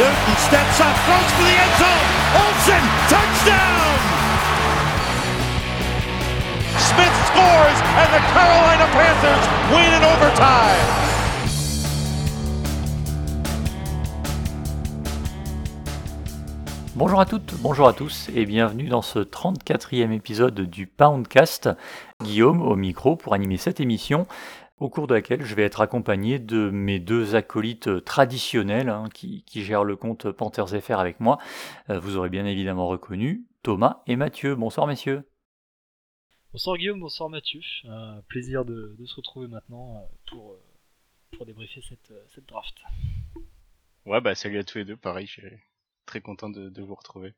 Newton steps up, throws for the end zone. Olsen, touchdown! Smith scores, and the Carolina Panthers win in overtime. Bonjour à toutes, bonjour à tous et bienvenue dans ce 34e épisode du Poundcast. Guillaume au micro pour animer cette émission au cours de laquelle je vais être accompagné de mes deux acolytes traditionnels hein, qui, gèrent le compte Panthers FR avec moi. Euh, vous aurez bien évidemment reconnu Thomas et Mathieu. Bonsoir messieurs. Bonsoir Guillaume, bonsoir Mathieu. Un plaisir de, se retrouver maintenant euh, pour, euh, pour débriefer cette, cette draft. Ouais, bah salut à tous les deux, pareil, très content de, vous retrouver.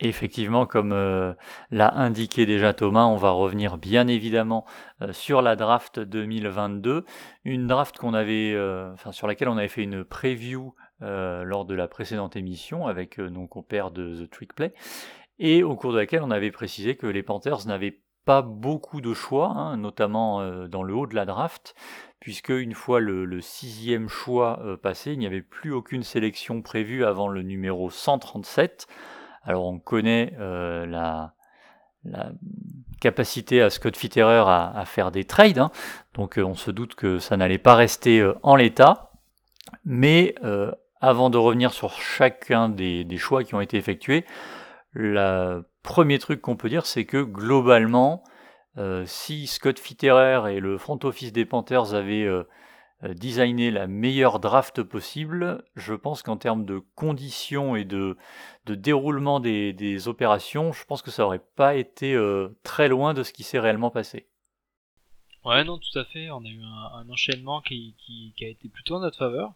Effectivement, comme euh, l'a indiqué déjà Thomas, on va revenir bien évidemment euh, sur la draft 2022, une draft qu'on avait, euh, enfin sur laquelle on avait fait une preview lors de la précédente émission avec nos compères de The Trick Play, et au cours de laquelle on avait précisé que les Panthers n'avaient pas beaucoup de choix, hein, notamment dans le haut de la draft, puisque une fois le, sixième choix passé, il n'y avait plus aucune sélection prévue avant le numéro 137. Alors on connaît euh, la, capacité à Scott Fitterer à, faire des trades, hein. donc euh, on se doute que ça n'allait pas rester en l'état. Mais avant de revenir sur chacun des, choix qui ont été effectués, le premier truc qu'on peut dire, c'est que globalement, euh, si Scott Fitterer et le front office des Panthers avaient euh, euh, designé la meilleure draft possible, je pense qu'en termes de conditions et de, déroulement des, opérations, je pense que ça aurait pas été très loin de ce qui s'est réellement passé. Ouais, non, tout à fait. On a eu un, enchaînement qui, a été plutôt en notre faveur.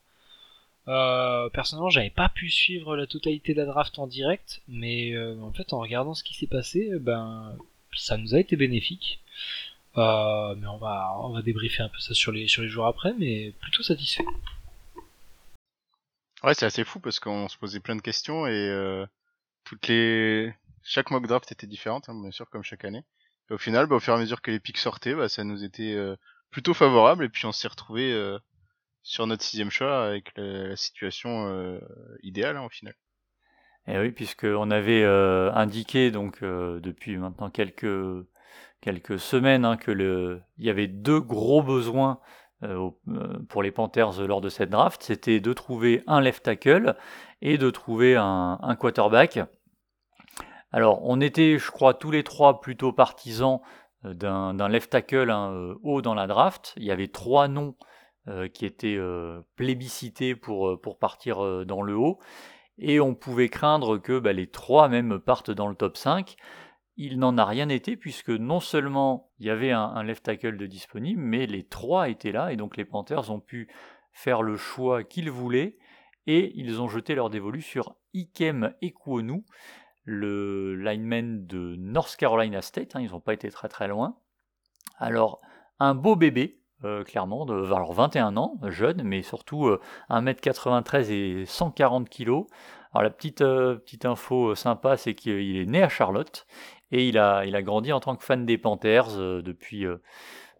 personnellement, j'avais pas pu suivre la totalité de la draft en direct, mais en fait, en regardant ce qui s'est passé, ben, ça nous a été bénéfique. Euh, mais on va, on va débriefer un peu ça sur les, sur les jours après, mais plutôt satisfait. Ouais, c'est assez fou parce qu'on se posait plein de questions et euh, toutes les chaque mock draft était différente, hein, bien sûr comme chaque année. Et au final, bah, au fur et à mesure que les pics sortaient, bah, ça nous était euh, plutôt favorable et puis on s'est retrouvé sur notre sixième choix avec la, situation idéale hein, au final. Et eh oui, puisqu'on avait euh, indiqué donc euh, depuis maintenant quelques, quelques semaines hein, que le, il y avait deux gros besoins euh, pour les Panthers lors de cette draft, c'était de trouver un left tackle et de trouver un, quarterback. Alors on était, je crois, tous les trois plutôt partisans d'un left tackle hein, haut dans la draft. Il y avait trois noms qui étaient plébiscités pour, pour partir dans le haut et on pouvait craindre que bah, les trois même partent dans le top 5. Il n'en a rien été puisque non seulement il y avait un, left tackle de disponible, mais les trois étaient là et donc les Panthers ont pu faire le choix qu'ils voulaient et ils ont jeté leur dévolu sur Ikem Ekwonu, le lineman de North Carolina State. Hein, ils n'ont pas été très très loin. Alors, un beau bébé, euh, clairement, de alors 21 ans, jeune, mais surtout 1m93 euh, et 140 kg. Alors la petite, euh, petite info sympa, c'est qu'il est né à Charlotte et il a, il a grandi en tant que fan des Panthers depuis,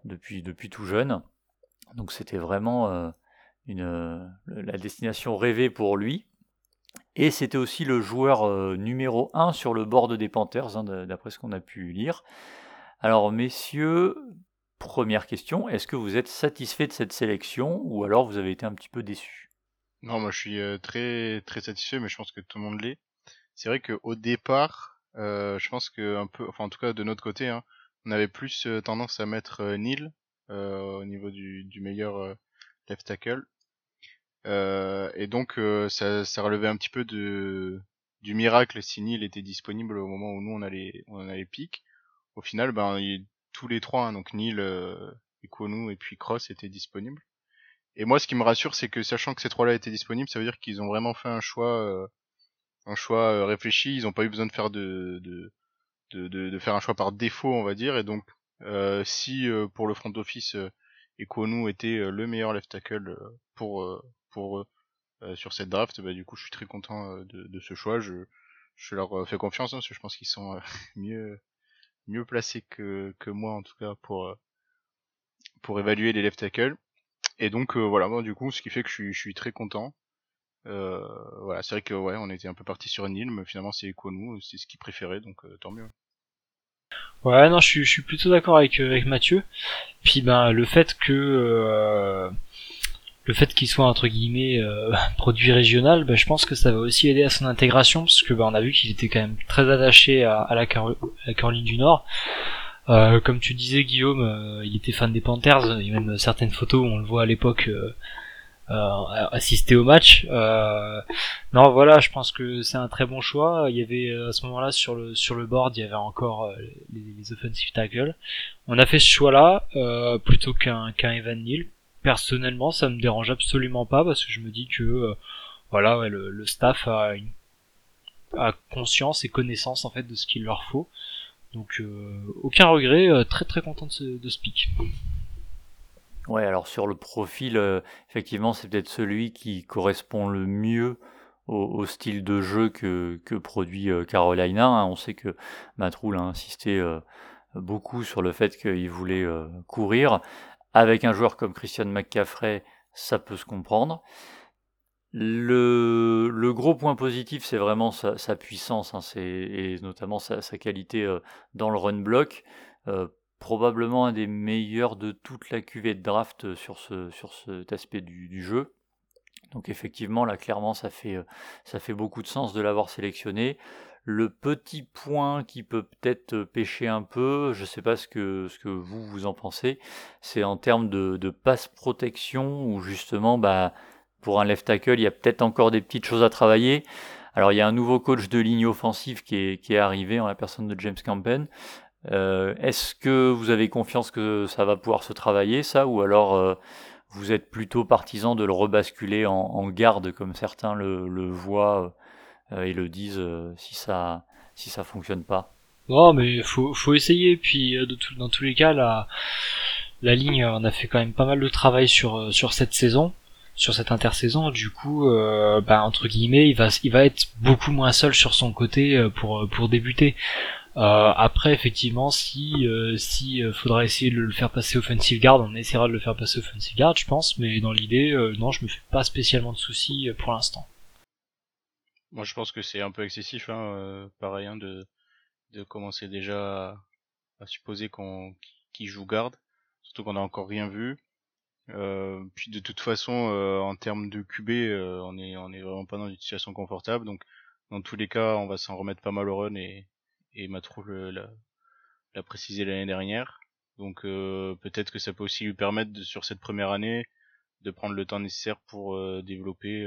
depuis, depuis tout jeune. Donc c'était vraiment une, la destination rêvée pour lui. Et c'était aussi le joueur numéro 1 sur le board des Panthers, hein, d'après ce qu'on a pu lire. Alors messieurs, Première question, est-ce que vous êtes satisfait de cette sélection ou alors vous avez été un petit peu déçu? Non, moi je suis euh, très très satisfait, mais je pense que tout le monde l'est. C'est vrai qu'au départ, euh, je pense que un peu, enfin en tout cas de notre côté, hein, on avait plus euh, tendance à mettre Neil au niveau du, du meilleur left tackle. et donc ça, ça relevait un petit peu de du miracle si Neil était disponible au moment où nous on allait on allait pic. Au final, ben il tous les trois, hein, donc Neil, euh, et puis Cross étaient disponibles. Et moi, ce qui me rassure, c'est que sachant que ces trois-là étaient disponibles, ça veut dire qu'ils ont vraiment fait un choix, euh, un choix euh, réfléchi. Ils n'ont pas eu besoin de faire de de, de, de, faire un choix par défaut, on va dire. Et donc, euh, si pour le front office, euh, était le meilleur left tackle pour pour sur cette draft, bah du coup, je suis très content de, ce choix. Je je leur fais confiance hein, parce que je pense qu'ils sont mieux mieux placé que, que moi en tout cas pour euh, pour évaluer les left tackles. Et donc voilà, bon, du coup, ce qui fait que je suis, je suis très content. Voilà, c'est vrai que ouais, on était un peu parti sur une île, mais finalement c'est nous, c'est ce qu'il préférait, donc tant mieux. Ouais, non, je suis, je suis plutôt d'accord avec, avec Mathieu. Puis ben le fait que le fait qu'il soit entre guillemets euh, produit régional, bah, je pense que ça va aussi aider à son intégration parce que bah, on a vu qu'il était quand même très attaché à, la, Caroline du Nord. Euh, comme tu disais Guillaume, euh, il était fan des Panthers, il y a même certaines photos où on le voit à l'époque assister au match. non voilà, je pense que c'est un très bon choix. Il y avait à ce moment-là sur le sur le board, il y avait encore les, les offensive tackles. On a fait ce choix-là plutôt qu'un qu'un Evan Neal personnellement, ça me dérange absolument pas parce que je me dis que euh, voilà, le, staff a, une, conscience et connaissance en fait de ce qu'il leur faut. Donc euh, aucun regret, euh, très très content de ce, de pick. Ouais, alors sur le profil, effectivement, c'est peut-être celui qui correspond le mieux au, style de jeu que, produit Carolina. Hein. On sait que Matroul a insisté beaucoup sur le fait qu'il voulait courir. Avec un joueur comme Christian McCaffrey, ça peut se comprendre. Le, gros point positif, c'est vraiment sa, puissance, hein, et notamment sa, qualité euh, dans le run block. Euh, probablement un des meilleurs de toute la cuvée de draft sur, ce, sur cet aspect du, jeu. Donc effectivement, là, clairement, ça fait, euh, ça fait beaucoup de sens de l'avoir sélectionné. Le petit point qui peut peut-être pêcher un peu, je ne sais pas ce que, ce que vous vous en pensez, c'est en termes de, passe protection où justement, bah, pour un left tackle, il y a peut-être encore des petites choses à travailler. Alors il y a un nouveau coach de ligne offensive qui est, qui est arrivé en la personne de James Campen. Euh, est-ce que vous avez confiance que ça va pouvoir se travailler ça ou alors euh, vous êtes plutôt partisan de le rebasculer en, en garde comme certains le, le voient euh, et le disent euh, si ça si ça fonctionne pas? Non, mais faut faut essayer. Puis euh, de tout, dans tous les cas, la la ligne, on a fait quand même pas mal de travail sur sur cette saison, sur cette intersaison. Du coup, euh, bah, entre guillemets, il va il va être beaucoup moins seul sur son côté pour pour débuter. Euh, après, effectivement, si euh, si faudra essayer de le faire passer offensive guard, on essaiera de le faire passer offensive guard, je pense. Mais dans l'idée, non, je me fais pas spécialement de soucis pour l'instant. Moi, je pense que c'est un peu excessif, hein, euh, pareil, hein, de, de commencer déjà à, supposer qu'on qui joue garde, surtout qu'on a encore rien vu. Euh, puis de toute façon, euh, en termes de QB, euh, on est on est vraiment pas dans une situation confortable. Donc dans tous les cas, on va s'en remettre pas mal au run et et Matrou l'a précisé l'année dernière. Donc peut-être que ça peut aussi lui permettre de, sur cette première année de prendre le temps nécessaire pour développer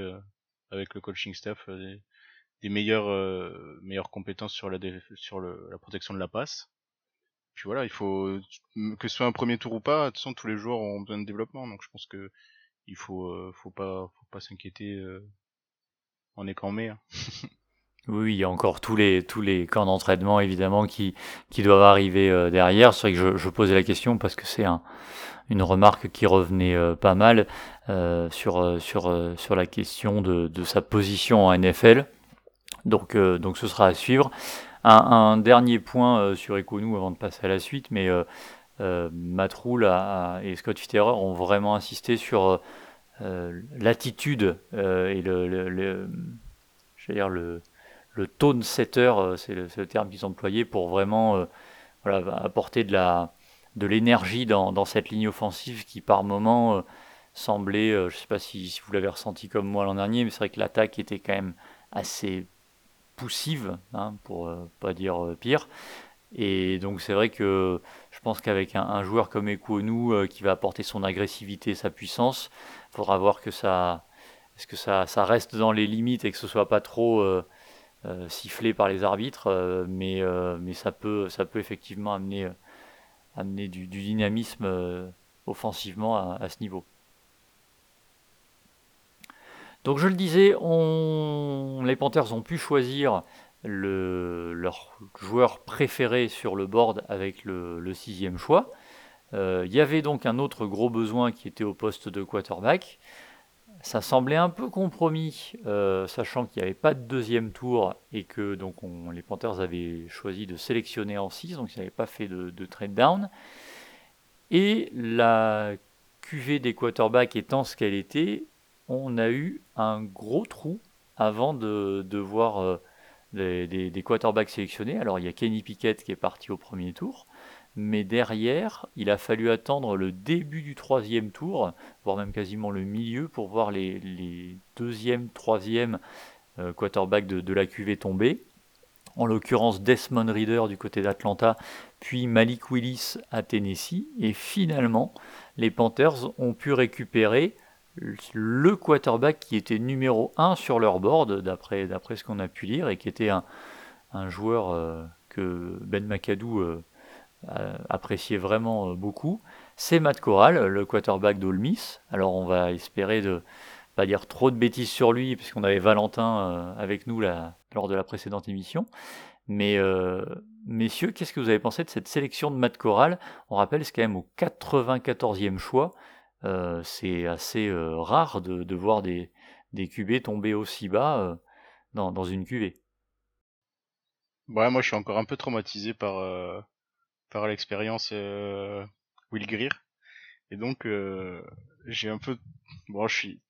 avec le coaching staff des meilleures euh, meilleures compétences sur la sur le, la protection de la passe. Puis voilà, il faut que ce soit un premier tour ou pas, de toute façon tous les joueurs ont besoin de développement, donc je pense que il faut euh, faut pas faut pas s'inquiéter euh, en écran mai. Hein. Oui, il y a encore tous les tous les camps d'entraînement évidemment qui qui doivent arriver euh, derrière. C'est vrai que je, je, posais la question parce que c'est un, une remarque qui revenait pas mal sur sur sur la question de, de sa position en NFL. Donc, euh, donc ce sera à suivre. Un, dernier point euh, sur Econou avant de passer à la suite, mais euh, Matroul et Scott Fitterer ont vraiment insisté sur l'attitude et le, le, le, dire le, le tone setter, c'est le, terme qu'ils ont employé pour vraiment voilà, apporter de la de l'énergie dans, dans, cette ligne offensive qui par moment semblait, je ne sais pas si, vous l'avez ressenti comme moi l'an dernier, mais c'est vrai que l'attaque était quand même assez poussive, hein, pour euh, pas dire euh, pire. Et donc c'est vrai que je pense qu'avec un, joueur comme Ekouonou euh, qui va apporter son agressivité, sa puissance, il faudra voir que ça, que ça, ça, reste dans les limites et que ce soit pas trop sifflé par les arbitres, mais, mais ça, peut, ça peut effectivement amener, du, dynamisme offensivement à ce niveau. Donc je le disais, on... les Panthers ont pu choisir le... leur joueur préféré sur le board avec le, sixième choix. Euh, il y avait donc un autre gros besoin qui était au poste de quarterback. Ça semblait un peu compromis, euh, sachant qu'il n'y avait pas de deuxième tour et que les Panthers avaient choisi de sélectionner en 6, donc ils n'avaient pas fait de, de trade down. Et la QV des quarterbacks étant ce qu'elle était, on a eu un gros trou avant de, voir des, des, quarterbacks sélectionnés. Alors il y a Kenny Pickett qui est parti au premier tour, mais derrière, il a fallu attendre le début du troisième tour, voire même quasiment le milieu, pour voir les, deuxième, troisième euh, quarterbacks de, la QV tomber. En l'occurrence Desmond Reader du côté d'Atlanta, puis Malik Willis à Tennessee. Et finalement, les Panthers ont pu récupérer le quarterback qui était numéro 1 sur leur board, d'après, d'après ce qu'on a pu lire, et qui était un, un joueur euh, que Ben McAdoo euh, appréciait vraiment euh, beaucoup. C'est Matt Corral, le quarterback d'Ole Miss. Alors on va espérer de pas dire trop de bêtises sur lui, puisqu'on avait Valentin avec nous là, lors de la précédente émission. Mais messieurs, qu'est-ce que vous avez pensé de cette sélection de Matt Corral? On rappelle, c'est quand même au 94e choix. Euh, c'est assez euh, rare de, voir des, des QB tomber aussi bas euh, dans, dans, une QV. Ouais, moi je suis encore un peu traumatisé par, par l'expérience Will Greer. Et donc j'ai un peu bon je suis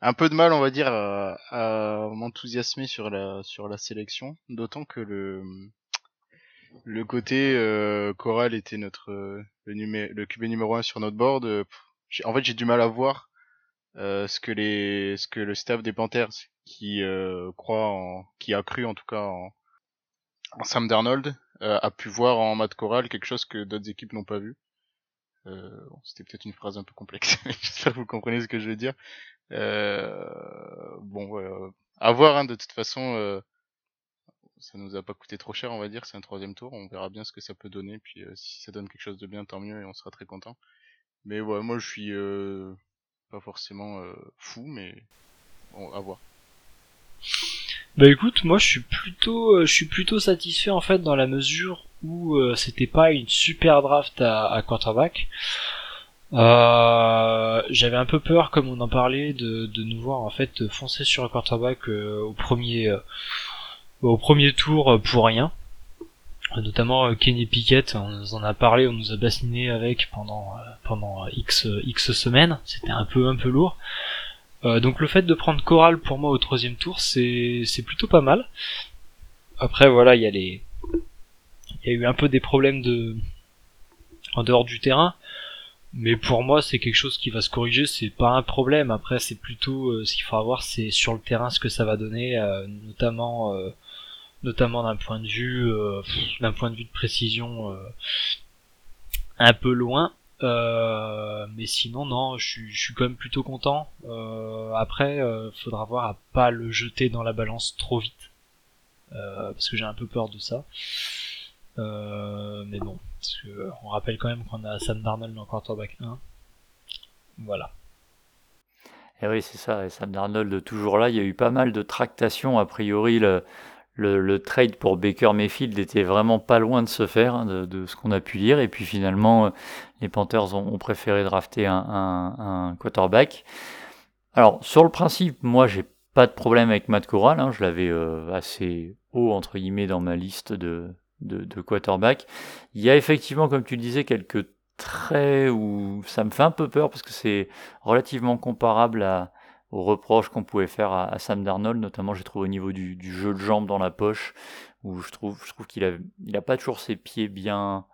un peu de mal on va dire à, à m'enthousiasmer sur la sur la sélection, d'autant que le le côté euh, Coral était notre le, numé, le QB numéro 1 sur notre board en fait j'ai du mal à voir euh, ce que les ce que le staff des Panthers qui euh, croit en qui a cru en tout cas en, Sam Darnold euh, a pu voir en Matt Corral quelque chose que d'autres équipes n'ont pas vu. Euh, bon, C'était peut-être une phrase un peu complexe, j'espère que vous comprenez ce que je veux dire. bon, voilà. à voir hein, de toute façon. ça nous a pas coûté trop cher, on va dire. C'est un troisième tour. On verra bien ce que ça peut donner. Puis si ça donne quelque chose de bien, tant mieux et on sera très content. Mais ouais, moi je suis euh, pas forcément euh, fou, mais bon, à voir. Bah écoute, moi je suis plutôt, euh, je suis plutôt satisfait en fait dans la mesure où c'était pas une super draft à, à quarterback. J'avais un peu peur, comme on en parlait, de, de nous voir en fait foncer sur un quarterback au premier, au premier tour pour rien notamment euh, Kenny Pickett, on nous en a parlé, on nous a bassiné avec pendant euh, pendant x x semaines, c'était un peu un peu lourd. Euh, donc le fait de prendre Coral pour moi au troisième tour, c'est plutôt pas mal. Après voilà, il y a les il y a eu un peu des problèmes de en dehors du terrain, mais pour moi c'est quelque chose qui va se corriger, c'est pas un problème. Après c'est plutôt ce qu'il faudra voir, c'est sur le terrain ce que ça va donner, notamment notamment d'un point de vue euh, d'un point de vue de précision euh, un peu loin. Euh, mais sinon non, je suis, je suis quand même plutôt content. après, faudra voir à pas le jeter dans la balance trop vite, parce que j'ai un peu peur de ça. mais bon, parce que on rappelle quand même qu'on a Sam Darnold dans quarterback 1. Voilà. Et eh oui, c'est ça, et Sam Darnold toujours là. Il y a eu pas mal de tractations a priori. Le, le, trade pour Baker Mayfield était vraiment pas loin de se faire, hein, de, ce qu'on a pu lire. Et puis finalement, euh, les Panthers ont, préféré drafter un, quarterback. Alors, sur le principe, moi, j'ai pas de problème avec Matt Corral. Hein, je l'avais euh, assez haut, entre guillemets, dans ma liste de, de, de quarterback. Il y a effectivement, comme tu le disais, quelques traits où ça me fait un peu peur parce que c'est relativement comparable à, aux reproches qu'on pouvait faire à, Sam Darnold, notamment j'ai trouvé au niveau du, jeu de jambes dans la poche, où je trouve, je trouve qu'il a, il a pas toujours ses pieds bien,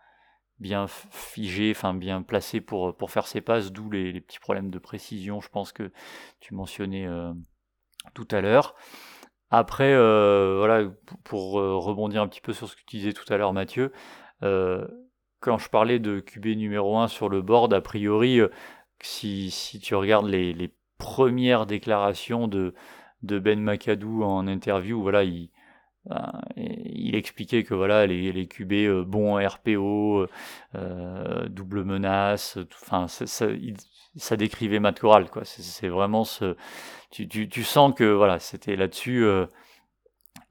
bien figés, enfin bien placés pour, pour faire ses passes, d'où les, petits problèmes de précision, je pense que tu mentionnais euh, tout à l'heure. Après, euh, voilà, pour, euh, rebondir un petit peu sur ce que tu disais tout à l'heure, Mathieu, quand je parlais de QB numéro 1 sur le board, a priori, si, si tu regardes les première déclaration de, de Ben McAdoo en interview. Voilà, il, ben, il expliquait que voilà les, les QB euh, bons RPO, euh, double menace, enfin ça, ça, décrivait Matt Corral quoi. C'est vraiment ce, tu, tu, tu, sens que voilà c'était là-dessus. Euh,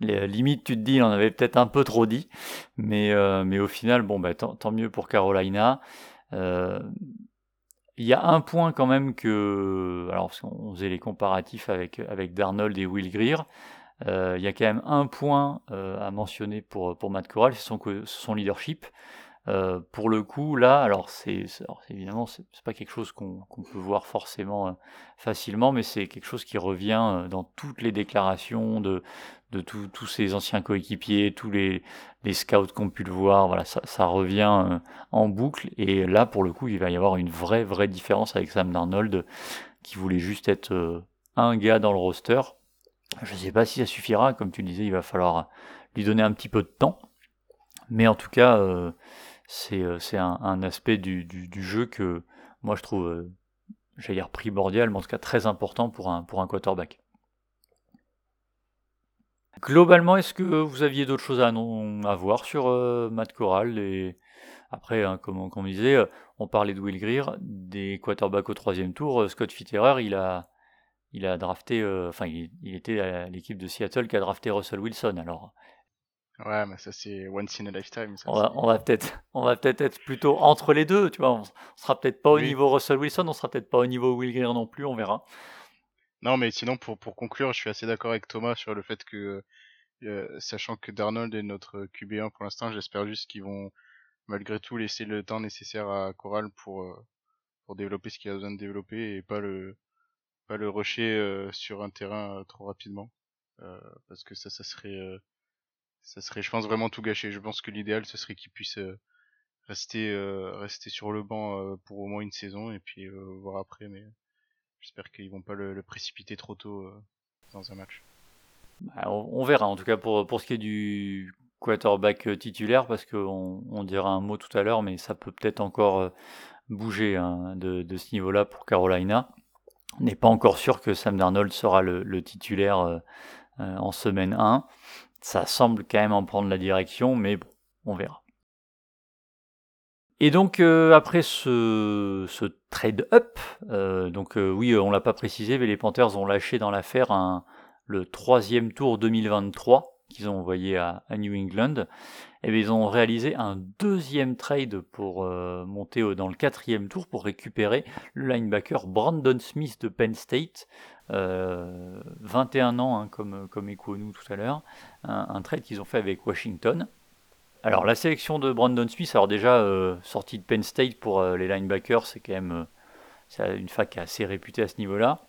limite tu te dis il en avait peut-être un peu trop dit, mais mais au final bon bah tant mieux pour Carolina. Il y a un point quand même que, alors on faisait les comparatifs avec, avec Darnold et Will Greer, euh, il y a quand même un point euh, à mentionner pour, pour Matt Corral, c'est son, son leadership. Euh, pour le coup, là, alors c'est évidemment c'est pas quelque chose qu'on peut voir forcément euh, facilement, mais c'est quelque chose qui revient euh, dans toutes les déclarations de, de tous ces anciens coéquipiers, tous les, les scouts qu'on pu le voir. Voilà, ça, ça revient en boucle. Et là, pour le coup, il va y avoir une vraie vraie différence avec Sam Darnold, qui voulait juste être un gars dans le roster. Je ne sais pas si ça suffira. Comme tu le disais, il va falloir lui donner un petit peu de temps. Mais en tout cas, c'est euh, un, un, aspect du, jeu que moi je trouve, euh, j'allais dire primordial, mais en tout cas très important pour un, pour un quarterback. Globalement, est-ce que vous aviez d'autres choses à, voir sur euh, Matt Corral et après, hein, comme, on disait, on parlait de Will Greer, des quarterbacks au troisième tour. Scott Fitterer, il a, il a drafté, il, il, était à l'équipe de Seattle qui a drafté Russell Wilson. Alors, Ouais, mais ça c'est once in a lifetime. on, va, on va peut-être, on va peut-être être plutôt entre les deux, tu vois. On, sera peut-être pas au niveau Russell Wilson, on sera peut-être pas au niveau Will Greer non plus, on verra. Non, mais sinon pour pour conclure, je suis assez d'accord avec Thomas sur le fait que, euh, sachant que Darnold est notre QB1 pour l'instant, j'espère juste qu'ils vont malgré tout laisser le temps nécessaire à Coral pour euh, pour développer ce qu'il a besoin de développer et pas le pas le rusher euh, sur un terrain trop rapidement, parce que ça, ça serait ça serait, je pense, vraiment tout gâcher. Je pense que l'idéal, ce serait qu'il puisse euh, rester, euh, rester sur le banc euh, pour au moins une saison et puis voir après. Mais j'espère qu'ils vont pas le, précipiter trop tôt dans un match. Bah, on, verra. En tout cas, pour, pour ce qui est du quarterback titulaire, parce qu'on on dira un mot tout à l'heure, mais ça peut peut-être encore bouger hein, de, de, ce niveau-là pour Carolina. On n'est pas encore sûr que Sam Darnold sera le, le titulaire en semaine 1 ça semble quand même en prendre la direction, mais bon, on verra. Et donc euh, après ce, trade up, euh, donc euh, oui, on l'a pas précisé, mais les Panthers ont lâché dans l'affaire le troisième tour 2023 qu'ils ont envoyé à, New England. Et eh ils ont réalisé un deuxième trade pour monter dans le quatrième tour pour récupérer le linebacker Brandon Smith de Penn State, 21 euh, ans, hein, comme, comme nous tout à l'heure, un, trade qu'ils ont fait avec Washington. Alors la sélection de Brandon Smith, alors déjà euh, sorti de Penn State pour euh, les linebackers, c'est quand même c'est une fac assez réputée à ce niveau-là.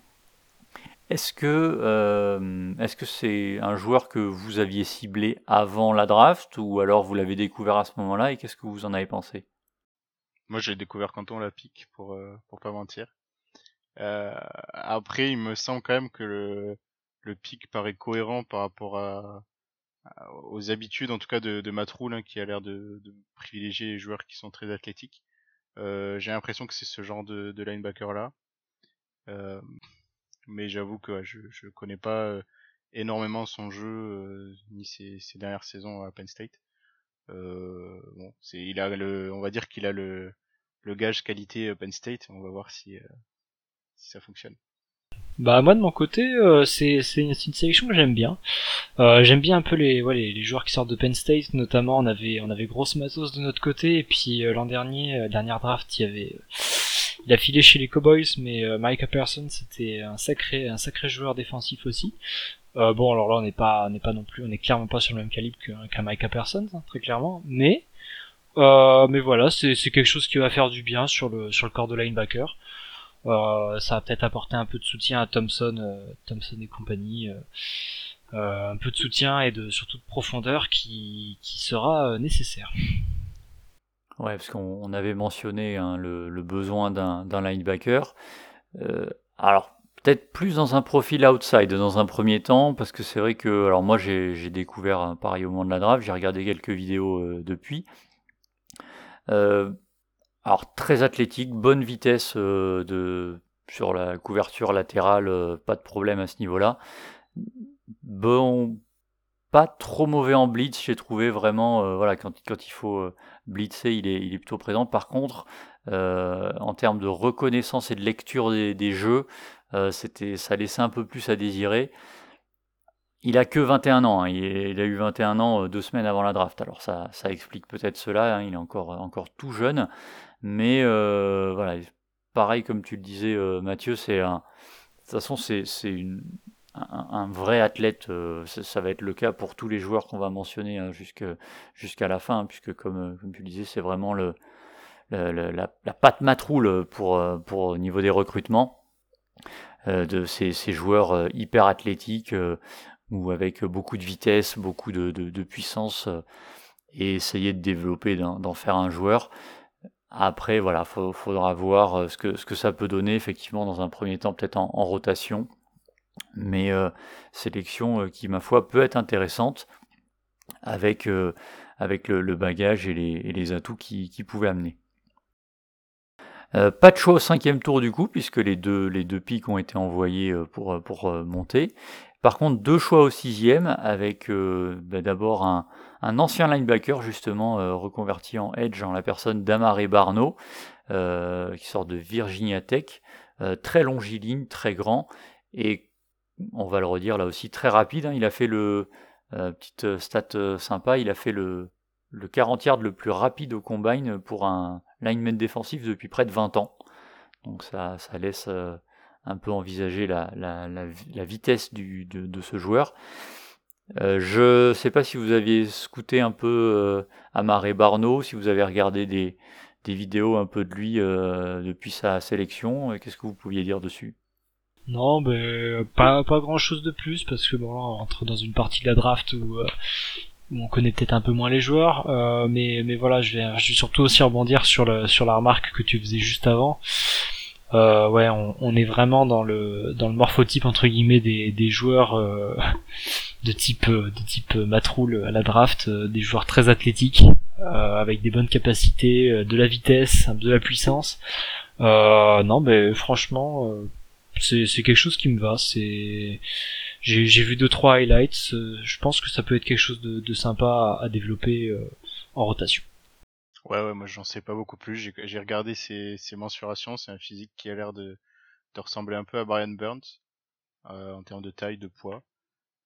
Est-ce que est-ce que c'est un joueur que vous aviez ciblé avant la draft ou alors vous l'avez découvert à ce moment-là et qu'est-ce que vous en avez pensé? Moi j'ai découvert quand on la pique pour pour pas mentir. Euh, après, il me semble quand même que le, pic paraît cohérent par rapport à, aux habitudes, en tout cas de, de Matroul, hein, qui a l'air de, privilégier les joueurs qui sont très athlétiques. Euh, J'ai l'impression que c'est ce genre de, de linebacker là. Euh, mais j'avoue que je, je connais pas euh, énormément son jeu ni ses, ses, dernières saisons à Penn State. Bon, il a le, on va dire qu'il a le, le gage qualité Penn State. On va voir si si ça fonctionne. Bah moi de mon côté, euh, c'est une, sélection que j'aime bien. Euh, j'aime bien un peu les, les, joueurs qui sortent de Penn State, notamment on avait on avait grosse matos de notre côté et puis euh, l'an dernier, dernière draft, il y avait il a filé chez les Cowboys, mais Micah Persson c'était un sacré un sacré joueur défensif aussi. bon alors là on n'est pas n'est pas non plus on est clairement pas sur le même calibre qu'un Micah Persson hein, très clairement, mais mais voilà c'est quelque chose qui va faire du bien sur le sur le corps de linebacker. Euh, ça va peut-être apporter un peu de soutien à Thompson, euh, Thompson et compagnie, euh, un peu de soutien et de surtout de profondeur qui, qui sera nécessaire. Ouais, parce qu'on avait mentionné hein, le, le, besoin d'un linebacker. alors peut-être plus dans un profil outside dans un premier temps, parce que c'est vrai que, alors moi j'ai découvert hein, pareil au moment de la draft, j'ai regardé quelques vidéos depuis. Euh, alors très athlétique, bonne vitesse euh, sur la couverture latérale, euh, pas de problème à ce niveau-là. Bon, pas trop mauvais en blitz, j'ai trouvé vraiment, euh, voilà, quand, il faut blitzer, il est, plutôt présent. Par contre, en termes de reconnaissance et de lecture des, jeux, c'était, ça laissait un peu plus à désirer. Il a que 21 ans, hein. il, a eu 21 ans deux semaines avant la draft, alors ça, explique peut-être cela, hein. il est encore tout jeune, mais euh, voilà, pareil comme tu le disais euh, Mathieu, c'est un... De toute façon, c'est un, vrai athlète. ça, va être le cas pour tous les joueurs qu'on va mentionner hein, jusqu'à la fin, puisque comme, tu le disais, c'est vraiment la, patte matroule pour, au niveau des recrutements. de ces, joueurs hyper athlétiques ou avec beaucoup de vitesse, beaucoup de puissance et essayer de développer, d'en faire un joueur. Après, voilà, il faudra voir euh, ce que, ce que ça peut donner, effectivement, dans un premier temps, peut-être en, rotation. Mais euh, sélection euh, qui, ma foi, peut être intéressante avec, avec le, bagage et les, les atouts qui, qui pouvaient amener. pas de choix au cinquième tour du coup, puisque les deux, les deux pics ont été envoyés pour, pour monter. Par contre, deux choix au sixième, avec bah, d'abord un, un ancien linebacker justement euh, reconverti en edge en la personne d'Amaré Barno, euh, qui sort de Virginia Tech, euh, très longiligne, très grand, et on va le redire là aussi très rapide. Hein. il a fait le petite stat sympa, il a fait le le 40 yard le plus rapide au combine pour un lineman défensif depuis près de 20 ans. Donc ça, ça laisse un peu envisager la, la, vitesse du, de, ce joueur. Euh, je ne sais pas si vous aviez scouté un peu euh, Amaré Barno, si vous avez regardé des, des vidéos un peu de lui euh, depuis sa sélection. Qu'est-ce que vous pouviez dire dessus? Non, ben, pas, pas grand chose de plus parce que bon, on entre dans une partie de la draft où, on connaît peut-être un peu moins les joueurs, mais, mais voilà, je vais, je vais surtout aussi rebondir sur, le, sur la remarque que tu faisais juste avant. Euh, ouais, on, est vraiment dans le dans le morphotype entre guillemets des, des joueurs euh, de type euh, de type matroule à la draft, des joueurs très athlétiques avec des bonnes capacités, de la vitesse, de la puissance. non, mais franchement, c'est quelque chose qui me va. C'est j'ai vu deux trois highlights. je pense que ça peut être quelque chose de, de sympa à développer en rotation. Ouais, ouais, moi j'en sais pas beaucoup plus. J'ai regardé ses, ses mensurations. C'est un physique qui a l'air de, de ressembler un peu à Brian Burns euh, en termes de taille, de poids.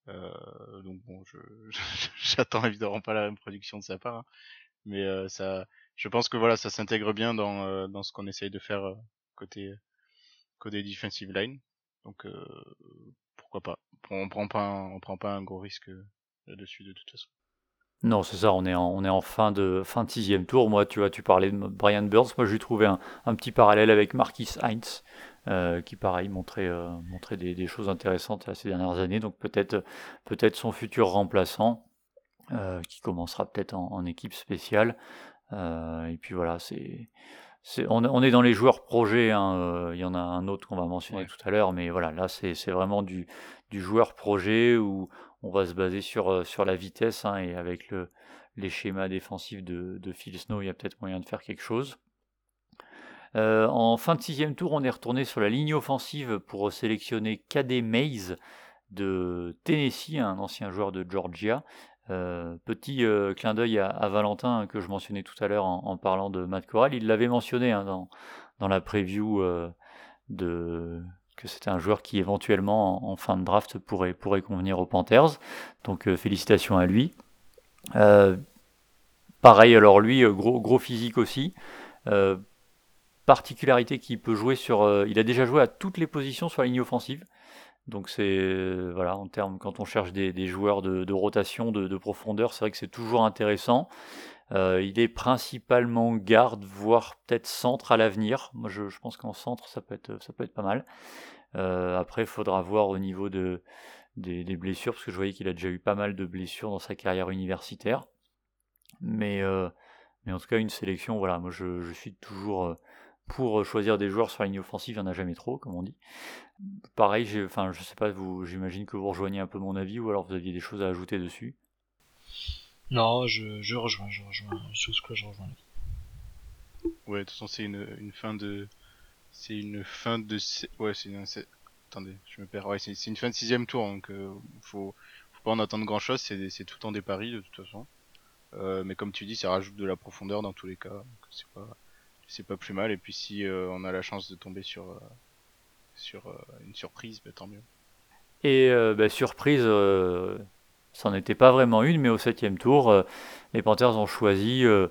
Euh, donc bon, je j'attends évidemment pas la même production de sa part, hein. mais euh, ça, je pense que voilà, ça s'intègre bien dans euh, dans ce qu'on essaye de faire euh, côté côté defensive line. Donc pourquoi pas. On prend pas un, on prend pas un gros risque là-dessus de toute façon. Non, c'est ça, on est en, on est en fin de fin de sixième tour. Moi, tu vois, tu parlais de Brian Burns. Moi, j'ai trouvé un, un, petit parallèle avec Marquis Heinz, euh, qui, pareil, montrait, euh, montrait des, des, choses intéressantes ces dernières années. Donc, peut-être peut-être son futur remplaçant, euh, qui commencera peut-être en, en, équipe spéciale. Et puis voilà, c'est. On, on, est dans les joueurs projets, hein. Il y en a un autre qu'on va mentionner tout à l'heure, mais voilà, là c'est vraiment du, du joueur projet où on va se baser sur, euh, la vitesse hein, et avec le, les schémas défensifs de, Phil Snow, il y a peut-être moyen de faire quelque chose. Euh, en fin de sixième tour, on est retourné sur la ligne offensive pour sélectionner KD Mays de Tennessee, un ancien joueur de Georgia. Euh, petit clin d'œil à, Valentin que je mentionnais tout à l'heure en, parlant de Matt Corral. Il l'avait mentionné hein, dans, dans la preview de, que c'était un joueur qui éventuellement en, fin de draft pourrait, pourrait convenir aux Panthers. Donc euh, félicitations à lui. Euh, pareil, alors lui, euh, gros, gros physique aussi. particularité qu'il peut jouer sur. il a déjà joué à toutes les positions sur la ligne offensive. Donc c'est voilà en termes quand on cherche des, joueurs de, rotation, de profondeur, c'est vrai que c'est toujours intéressant. Euh, il est principalement garde, voire peut-être centre à l'avenir. Moi, je, pense qu'en centre, ça peut être, ça peut être pas mal. Euh, après, il faudra voir au niveau de, des, blessures, parce que je voyais qu'il a déjà eu pas mal de blessures dans sa carrière universitaire. Mais, euh, mais en tout cas, une sélection, voilà, moi je, suis toujours pour choisir des joueurs sur la ligne offensive, il n'y en a jamais trop, comme on dit. Pareil, enfin, je sais pas, j'imagine que vous rejoignez un peu mon avis, ou alors vous aviez des choses à ajouter dessus. Non, je, je rejoins, je rejoins. Chose quoi, je rejoins. Ouais, de toute façon, c'est une, une fin de. C'est une fin de. Ouais, c'est une. Attendez, je me perds. Ouais, c'est une fin de sixième tour, donc euh, faut, faut pas en attendre grand chose. C'est tout le temps des paris, de toute façon. Euh, mais comme tu dis, ça rajoute de la profondeur dans tous les cas. C'est pas, c'est pas plus mal. Et puis si euh, on a la chance de tomber sur, euh, sur euh, une surprise, bah, tant mieux. Et bah, surprise ça n'était pas vraiment une, mais au septième tour, euh, les Panthers ont choisi euh,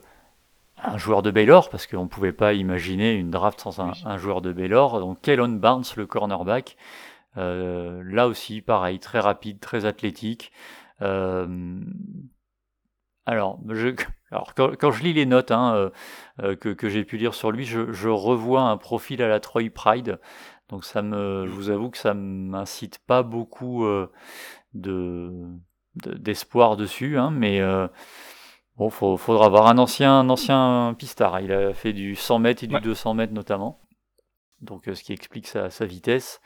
un joueur de Baylor, parce qu'on ne pouvait pas imaginer une draft sans un, joueur de Baylor. Donc Kellen Barnes, le cornerback, là aussi, pareil, très rapide, très athlétique. alors, je, alors quand, je lis les notes hein, que, que j'ai pu lire sur lui, je, je, revois un profil à la Troy Pride. Donc ça me, je vous avoue que ça m'incite pas beaucoup de d'espoir dessus, hein, mais Bon, il faudra avoir un ancien, un ancien pistard. Il a fait du 100 mètres et du 200 mètres notamment. Donc, euh, ce qui explique sa, vitesse.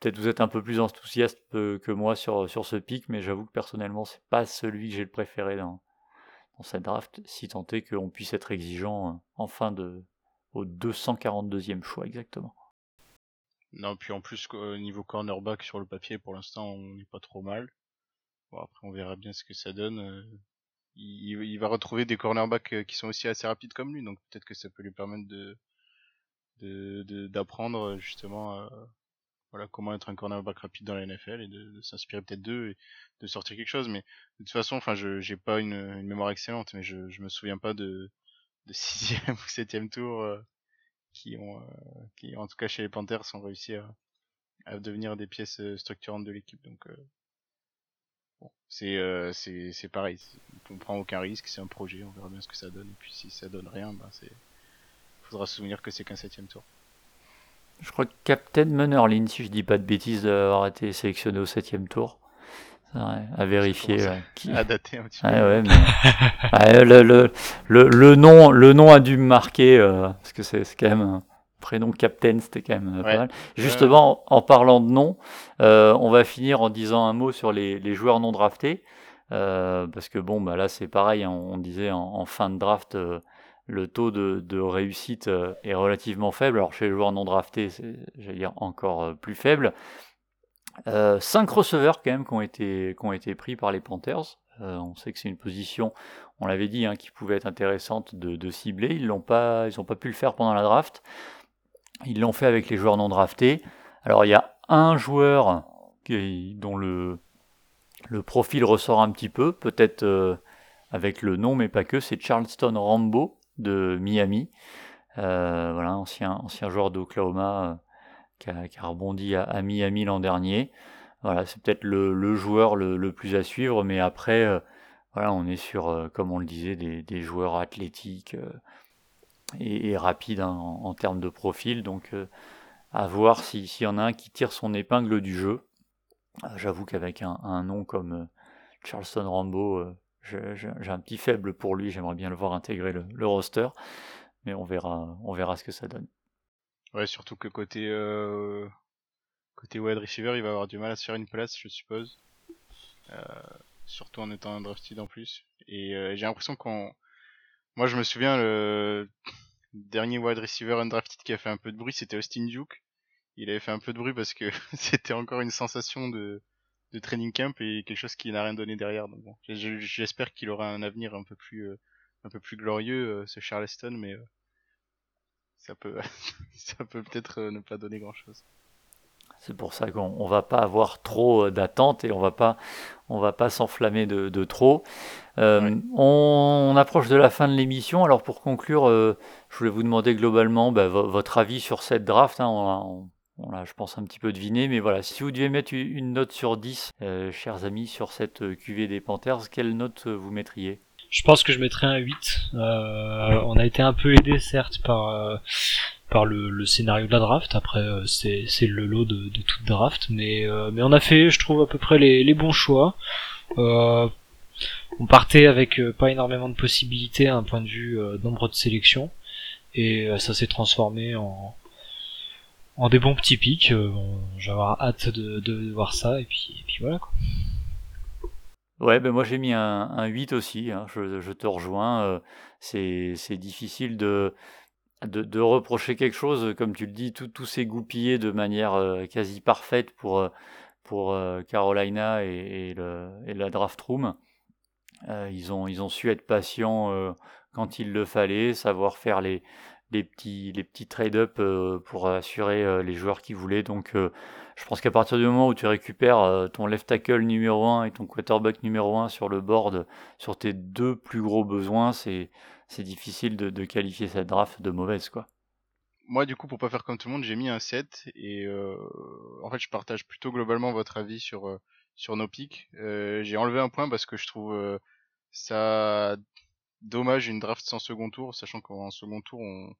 Peut-être vous êtes un peu plus enthousiaste que moi sur, sur ce pic, mais j'avoue que personnellement, c'est pas celui que j'ai le préféré dans, dans cette draft, si tant est qu'on puisse être exigeant euh, en fin de, au 242e choix exactement. Non, puis en plus, au niveau cornerback sur le papier, pour l'instant, on n'est pas trop mal. Bon, après, on verra bien ce que ça donne. Euh, il, va retrouver des cornerbacks euh, qui sont aussi assez rapides comme lui, donc peut-être que ça peut lui permettre de d'apprendre justement euh, voilà comment être un cornerback rapide dans la NFL et de, s'inspirer peut-être d'eux et de sortir quelque chose mais de toute façon enfin je j'ai pas une, mémoire excellente mais je je me souviens pas de de sixième ou septième tour euh, qui ont qui en tout cas chez les Panthers ont réussi à, à devenir des pièces structurantes de l'équipe donc c'est euh, c'est c'est pareil. On prend aucun risque, c'est un projet, on verra bien ce que ça donne. Et puis si ça donne rien, bah c'est faudra se souvenir que c'est qu'un septième tour. Je crois que Captain Munnerlin, si je dis pas de bêtises, d'avoir été sélectionné au septième tour. à vérifier. qui... À dater un petit peu. Ouais, mais... le, le, le, le, nom, le nom a dû me marquer, euh, parce que c'est quand même prénom Captain, c'était quand même euh, pas mal. Justement, en parlant de nom, euh, on va finir en disant un mot sur les, joueurs non draftés. Euh, parce que bon, bah là c'est pareil, hein, on, disait en, fin de draft, le taux de, réussite est relativement faible. Alors chez les joueurs non draftés, c'est, j'allais dire, encore plus faible. cinq receveurs quand même qui ont été, qui ont été pris par les Panthers. on sait que c'est une position, on l'avait dit, hein, qui pouvait être intéressante de, de cibler. Ils n'ont pas, ils pas pu le faire pendant la draft. Ils l'ont fait avec les joueurs non draftés. Alors il y a un joueur qui, dont le, profil ressort un petit peu, peut-être euh, avec le nom, mais pas que, c'est Charleston Rambo de Miami. Euh, voilà, ancien, ancien joueur d'Oklahoma euh, qui, a, rebondi à, Miami l'an dernier. Voilà, c'est peut-être le, joueur le, plus à suivre, mais après, voilà, on est sur, comme on le disait, des joueurs athlétiques et, rapide en, termes de profil. Donc euh, à voir s'il y en a un qui tire son épingle du jeu. Euh, j'avoue qu'avec un, nom comme euh, Charleston Rambo, j'ai un petit faible pour lui. J'aimerais bien le voir intégrer le, roster, mais on verra, on verra ce que ça donne. Ouais, surtout que côté côté wide receiver, il va avoir du mal à se faire une place, je suppose. surtout en étant un drafted en plus. Et j'ai l'impression qu'on moi, je me souviens, le dernier wide receiver undrafted qui a fait un peu de bruit, c'était Austin Duke. Il avait fait un peu de bruit parce que c'était encore une sensation de, de training camp et quelque chose qui n'a rien donné derrière. J'espère qu'il aura un avenir un peu plus, euh, un peu plus glorieux, euh, ce Charleston, mais euh, ça peut, ça peut peut-être ne pas donner grand chose. C'est pour ça qu'on ne va pas avoir trop euh, d'attentes et on va pas, on va pas s'enflammer de, trop. Euh, on, approche de la fin de l'émission. Alors pour conclure, euh, je voulais vous demander globalement bah, votre avis sur cette draft. Hein. On, l'a, je pense, un petit peu deviné, mais voilà, si vous deviez mettre une note sur 10, chers amis, sur cette QV des Panthers, quelle note vous mettriez? Je pense que je mettrais un 8. on a été un peu aidé certes par par le, scénario de la draft. Après, euh, c'est, le lot de, toute draft, mais, euh, mais on a fait, je trouve, à peu près les, bons choix. Euh, on partait avec pas énormément de possibilités à un point de vue nombre de sélections, et ça s'est transformé en, en des bons petits pics. J'ai hâte de, voir ça, et puis, et puis voilà quoi. Ouais, ben moi j'ai mis un, un 8 aussi, hein. je, te rejoins. c'est difficile de, de, reprocher quelque chose, comme tu le dis, tout, tout s'est goupillé de manière euh, quasi parfaite pour, euh, pour euh, Carolina et, la draft room. ils, ont, ils ont su être patients quand il le fallait, savoir faire les, les petits, les petits trade-up pour assurer les joueurs qui voulaient. Donc je pense qu'à partir du moment où tu récupères ton left tackle numéro 1 et ton quarterback numéro 1 sur le board, sur tes deux plus gros besoins, c'est c'est difficile de, qualifier cette draft de mauvaise, quoi. moi, du coup, pour pas faire comme tout le monde, j'ai mis un 7 et en fait, je partage plutôt globalement votre avis sur sur nos pics. j'ai enlevé un point parce que je trouve ça dommage une draft sans second tour, sachant qu'en second tour, on,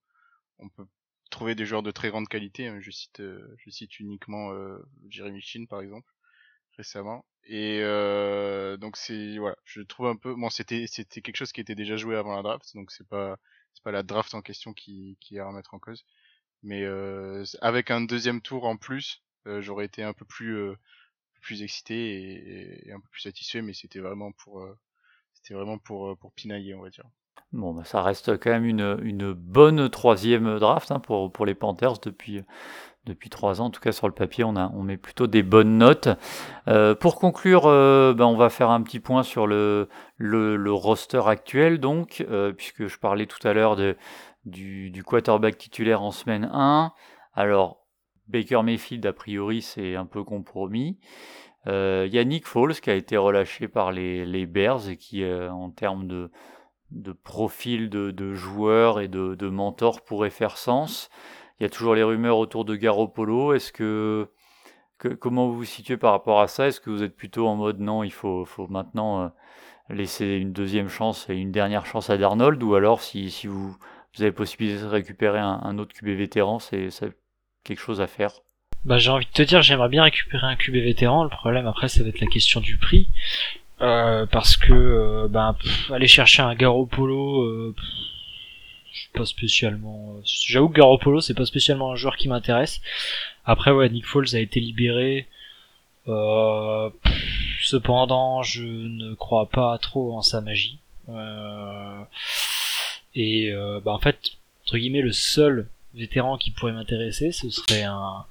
on peut trouver des joueurs de très grande qualité. Hein. Je cite, je cite uniquement Jeremy Chin par exemple récemment. Et euh, donc c'est voilà, je trouve un peu bon c'était c'était quelque chose qui était déjà joué avant la draft, donc c'est pas c'est pas la draft en question qui qui est à remettre en cause. Mais euh, avec un deuxième tour en plus, euh, j'aurais été un peu plus euh, plus excité et, et, un peu plus satisfait, mais c'était vraiment pour euh, c'était vraiment pour pour pinailler on va dire. Bon, bah, ça reste quand même une, une bonne troisième draft hein, pour, pour les Panthers depuis, depuis trois ans. En tout cas, sur le papier, on, met plutôt des bonnes notes. Euh, pour conclure, euh, ben, on va faire un petit point sur le, roster actuel, donc, euh, puisque je parlais tout à l'heure du, quarterback titulaire en semaine 1. Alors, Baker Mayfield, a priori, c'est un peu compromis. Il y Foles qui a été relâché par les, les Bears et qui, en termes de, profil de, de joueur et de, de mentor, pourrait faire sens. Il y a toujours les rumeurs autour de Garoppolo. Est-ce que, comment vous vous situez par rapport à ça? Est-ce que vous êtes plutôt en mode non, il faut, faut maintenant euh, laisser une deuxième chance et une dernière chance à Darnold? Ou alors, si, si vous, vous avez possibilité de récupérer un, autre QB vétéran, c'est quelque chose à faire? Bah, j'ai envie de te dire, j'aimerais bien récupérer un QB vétéran. Le problème après, ça va être la question du prix. Euh, parce que euh, bah, aller chercher un Garoppolo, euh, pas spécialement. Euh, j'avoue que Garoppolo c'est pas spécialement un joueur qui m'intéresse. Après ouais, Nick Foles a été libéré. Euh, cependant, je ne crois pas trop en sa magie. Euh, et bah en fait, entre guillemets, le seul vétéran qui pourrait m'intéresser, ce serait un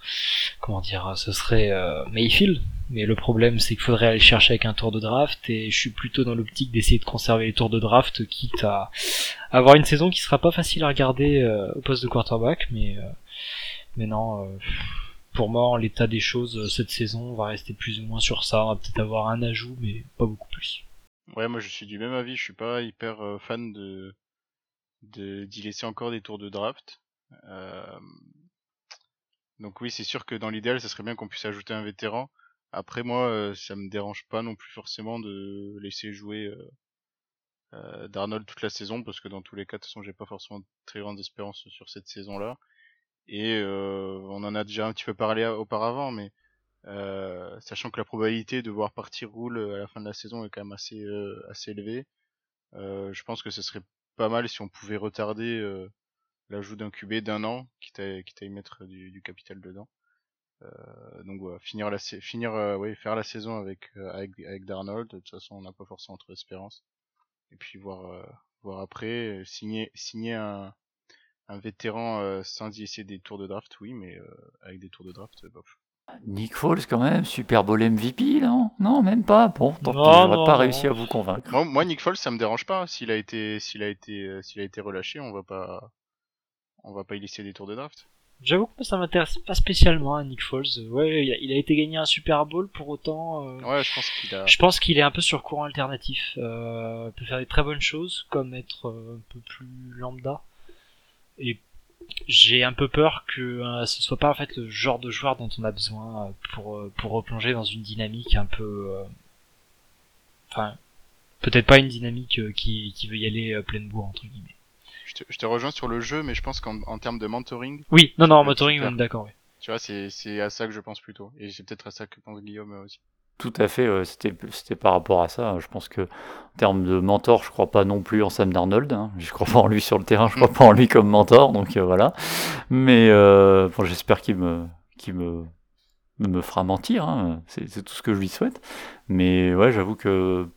comment dire, ce serait Mayfield. Mais le problème, c'est qu'il faudrait aller chercher avec un tour de draft, et je suis plutôt dans l'optique d'essayer de conserver les tours de draft, quitte à avoir une saison qui sera pas facile à regarder euh, au poste de quarterback, mais euh, mais non. pour moi, en l'état des choses, cette saison, on va rester plus ou moins sur ça. On va peut-être avoir un ajout, mais pas beaucoup plus. Ouais, moi je suis du même avis. Je suis pas hyper fan de d'y laisser encore des tours de draft. Euh, donc oui, c'est sûr que dans l'idéal, ça serait bien qu'on puisse ajouter un vétéran. Après moi, euh, ça me dérange pas non plus forcément de laisser jouer euh, euh, Darnold toute la saison parce que dans tous les cas, de toute façon, j'ai pas forcément de très grandes espérances sur cette saison-là. Et on en a déjà un petit peu parlé auparavant, mais sachant que la probabilité de voir partir roule à la fin de la saison est quand même assez assez élevée, je pense que ce serait pas mal si on pouvait retarder l'ajout d'un QB d'un an, qui t'a y mettre du, du, capital dedans. Euh, donc voilà, finir la finir euh, faire la saison avec, euh, avec avec Darnold, de toute façon on n'a pas forcément trop d'espérance. Et puis voir euh, voir après signer signer un un vétéran sans y essayer des tours de draft, oui, mais avec des tours de draft, bof. Nick Foles quand même, Super Bowl MVP, non? Non, même pas. Bon, tant pis, pas réussi à vous convaincre. Moi, moi, Nick Foles, ça me dérange pas. S'il a été, s'il a été, s'il a été relâché, on va pas, on va pas y laisser des tours de draft. J'avoue que ça m'intéresse pas spécialement à Nick Foles. Ouais, il a, été gagné un Super Bowl pour autant. Euh, ouais, je pense qu'il a. Je pense qu'il est un peu sur courant alternatif. Euh, il peut faire des très bonnes choses, comme être euh, un peu plus lambda. Et j'ai un peu peur que ce soit pas en fait le genre de joueur dont on a besoin pour pour replonger dans une dynamique un peu. Enfin, peut-être pas une dynamique qui qui veut y aller pleine bourre entre guillemets je te, rejoins sur le jeu, mais je pense qu'en termes de mentoring. Oui, non, non, mentoring, on est d'accord, oui. Tu vois, c'est à ça que je pense plutôt. Et c'est peut-être à ça que pense Guillaume aussi. Tout à fait, c'était par rapport à ça. Je pense que en termes de mentor, je crois pas non plus en Sam Darnold. Hein. Je crois pas en lui sur le terrain, je crois pas en lui comme mentor, donc euh, voilà. Mais euh, bon, j'espère qu'il me, qu'il me me fera mentir, hein. c'est tout ce que je lui souhaite. Mais ouais, j'avoue que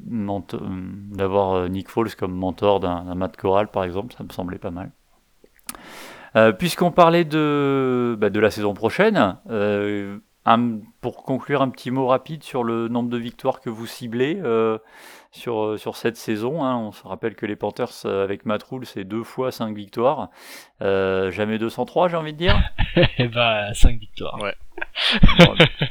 d'avoir euh, Nick Foles comme mentor d'un Matt Corral, par exemple, ça me semblait pas mal. Euh, puisqu'on parlait de, bah, de la saison prochaine, euh, pour conclure un petit mot rapide sur le nombre de victoires que vous ciblez sur, sur cette saison. Hein. on se rappelle que les Panthers avec Matt Rule, c'est deux fois cinq victoires. jamais 203, j'ai envie de dire. Eh bah, 5 victoires. Ouais.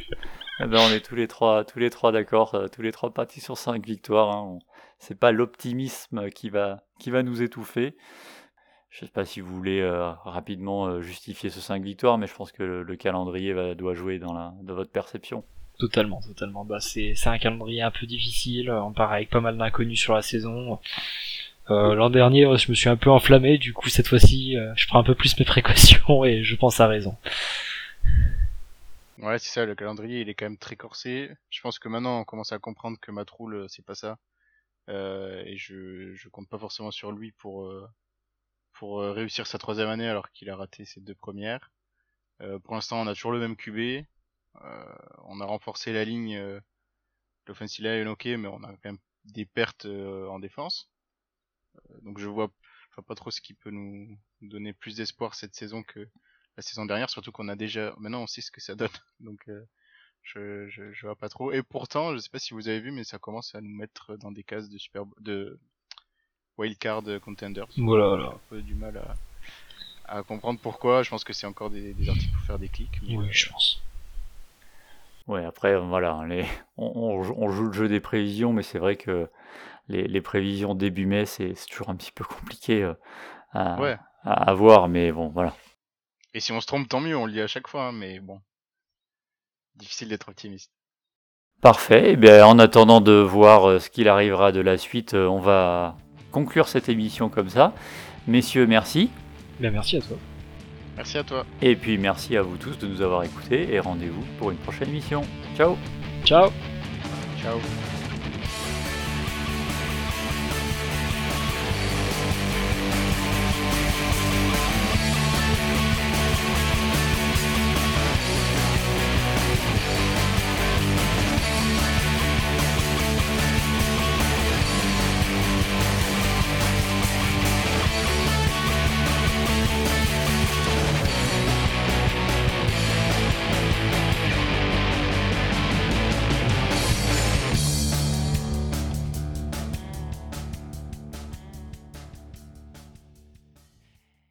Eh ben, on est tous les trois, tous les trois d'accord, euh, tous les trois partis sur cinq victoires. Hein. C'est pas l'optimisme qui va, qui va nous étouffer. je sais pas si vous voulez rapidement justifier ce 5 victoires, mais je pense que le, calendrier va, doit jouer dans, la, dans votre perception. Totalement, totalement. Bah, c'est, c'est un calendrier un peu difficile. On part avec pas mal d'inconnus sur la saison. Euh, l'an dernier, je me suis un peu enflammé. Du coup, cette fois-ci, euh, je prends un peu plus mes précautions et je pense à raison. Ouais, c'est ça. Le calendrier, il est quand même très corsé. Je pense que maintenant, on commence à comprendre que Matroul, euh, c'est pas ça. Euh, et je, je compte pas forcément sur lui pour pour réussir sa troisième année alors qu'il a raté ses deux premières. pour l'instant, on a toujours le même QB. On a renforcé la ligne. L'offensive line est ok, mais on a quand même des pertes en défense. Euh, donc je vois, pas trop ce qui peut nous donner plus d'espoir cette saison que la saison dernière, surtout qu'on a déjà, maintenant on sait ce que ça donne, donc euh, je, je, je, vois pas trop. Et pourtant, je sais pas si vous avez vu, mais ça commence à nous mettre dans des cases de super, de wildcard contenders. Voilà, voilà. un peu du mal à, à comprendre pourquoi. Je pense que c'est encore des, des, articles pour faire des clics. oui, euh, je pense. Ouais, après, voilà, les... on, on, joue le jeu des prévisions, mais c'est vrai que les, prévisions début mai, c'est toujours un petit peu compliqué euh, à, avoir, mais bon, voilà. Et si on se trompe, tant mieux, on le dit à chaque fois, hein, mais bon. Difficile d'être optimiste. Parfait. Et eh bien, en attendant de voir euh, ce qu'il arrivera de la suite, euh, on va conclure cette émission comme ça. Messieurs, merci. Ben, merci à toi. Merci à toi. Et puis merci à vous tous de nous avoir écoutés et rendez-vous pour une prochaine émission. Ciao. Ciao. Ciao.